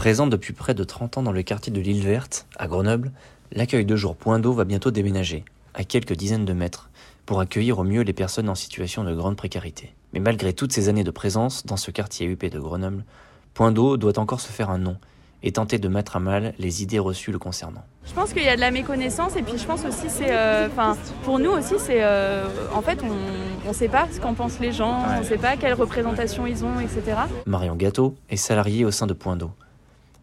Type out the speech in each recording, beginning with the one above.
Présente depuis près de 30 ans dans le quartier de l'île Verte, à Grenoble, l'accueil de jour Point d'eau va bientôt déménager, à quelques dizaines de mètres, pour accueillir au mieux les personnes en situation de grande précarité. Mais malgré toutes ces années de présence dans ce quartier huppé de Grenoble, Point d'eau doit encore se faire un nom et tenter de mettre à mal les idées reçues le concernant. Je pense qu'il y a de la méconnaissance et puis je pense aussi c'est, euh, enfin pour nous aussi c'est, euh, en fait on ne sait pas ce qu'en pensent les gens, on ne sait pas quelle représentation ils ont, etc. Marion Gâteau est salariée au sein de Point d'eau.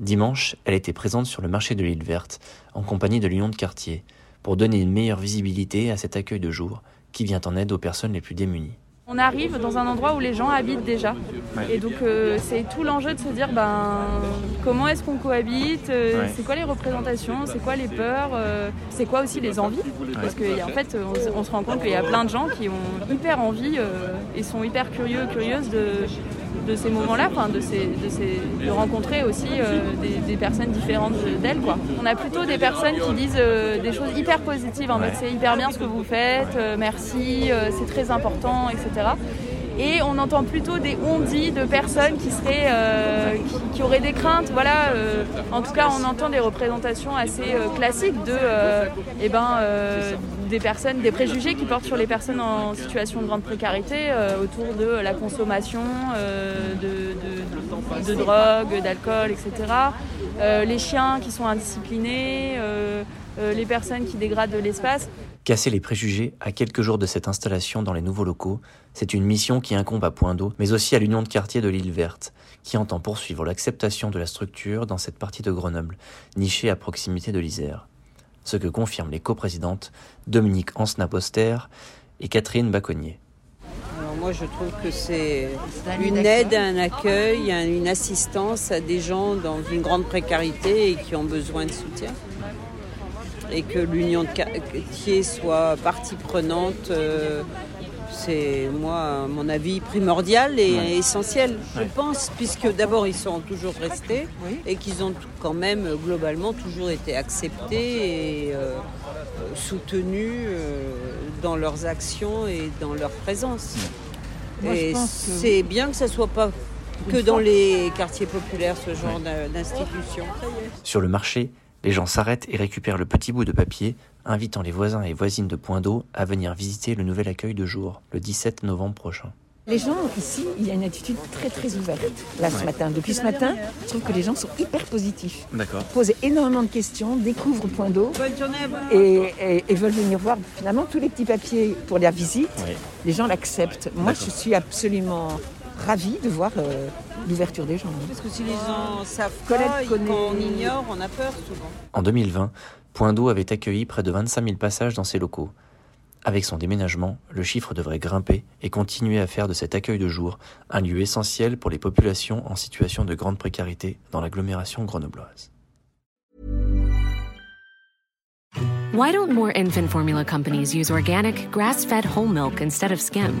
Dimanche, elle était présente sur le marché de l'île verte en compagnie de l'Union de quartier pour donner une meilleure visibilité à cet accueil de jour qui vient en aide aux personnes les plus démunies. On arrive dans un endroit où les gens habitent déjà. Et donc euh, c'est tout l'enjeu de se dire ben, comment est-ce qu'on cohabite, euh, c'est quoi les représentations, c'est quoi les peurs, euh, c'est quoi aussi les envies? Parce qu'en fait on, se rend compte qu'il y a plein de gens qui ont hyper envie et sont hyper curieux, curieuses de, de ces moments-là, enfin de, ces, de, de rencontrer aussi euh, des, personnes différentes d'elles. Quoi. On a plutôt des personnes qui disent euh, des choses hyper positives, en fait, c'est hyper bien ce que vous faites, euh, merci, c'est très important, etc. Et on entend plutôt des on-dit de personnes qui seraient, qui, auraient des craintes. Voilà, en tout cas, on entend des représentations assez classiques de, eh ben, des personnes, des préjugés qui portent sur les personnes en situation de grande précarité euh, autour de la consommation euh, de, de, drogue, d'alcool, etc. Euh, les chiens qui sont indisciplinés, les personnes qui dégradent l'espace. Casser les préjugés à quelques jours de cette installation dans les nouveaux locaux, c'est une mission qui incombe à Point d'eau, mais aussi à l'Union de quartier de l'île verte, qui entend poursuivre l'acceptation de la structure dans cette partie de Grenoble, nichée à proximité de l'Isère ce que confirment les coprésidentes Dominique Ansna-Poster et Catherine Baconnier. Alors moi, je trouve que c'est une aide, un accueil, une assistance à des gens dans une grande précarité et qui ont besoin de soutien. Et que l'union de quartier soit partie prenante euh, c'est moi mon avis primordial et essentiel, je pense, puisque d'abord ils sont toujours restés et qu'ils ont quand même globalement toujours été acceptés et euh, soutenus euh, dans leurs actions et dans leur présence. et c'est bien que ça soit pas que dans les quartiers populaires ce genre d'institution. Sur le marché, les gens s'arrêtent et récupèrent le petit bout de papier invitant les voisins et voisines de Point d'eau à venir visiter le nouvel accueil de jour, le 17 novembre prochain. Les gens ici, il y a une attitude très très ouverte là ce matin. Depuis ce matin, je trouve que les gens sont hyper positifs. D'accord. Posent énormément de questions, découvrent Point d'eau et, et, veulent venir voir finalement tous les petits papiers pour la visite. Les gens l'acceptent. Moi, je suis absolument ravie de voir euh, l'ouverture des gens. Parce que si les gens savent pas, on ignore, on a peur souvent. En 2020, Point d'eau avait accueilli près de 25 000 passages dans ses locaux. Avec son déménagement, le chiffre devrait grimper et continuer à faire de cet accueil de jour un lieu essentiel pour les populations en situation de grande précarité dans l'agglomération grenobloise. Why don't more infant formula companies use organic, grass-fed whole milk instead of skim?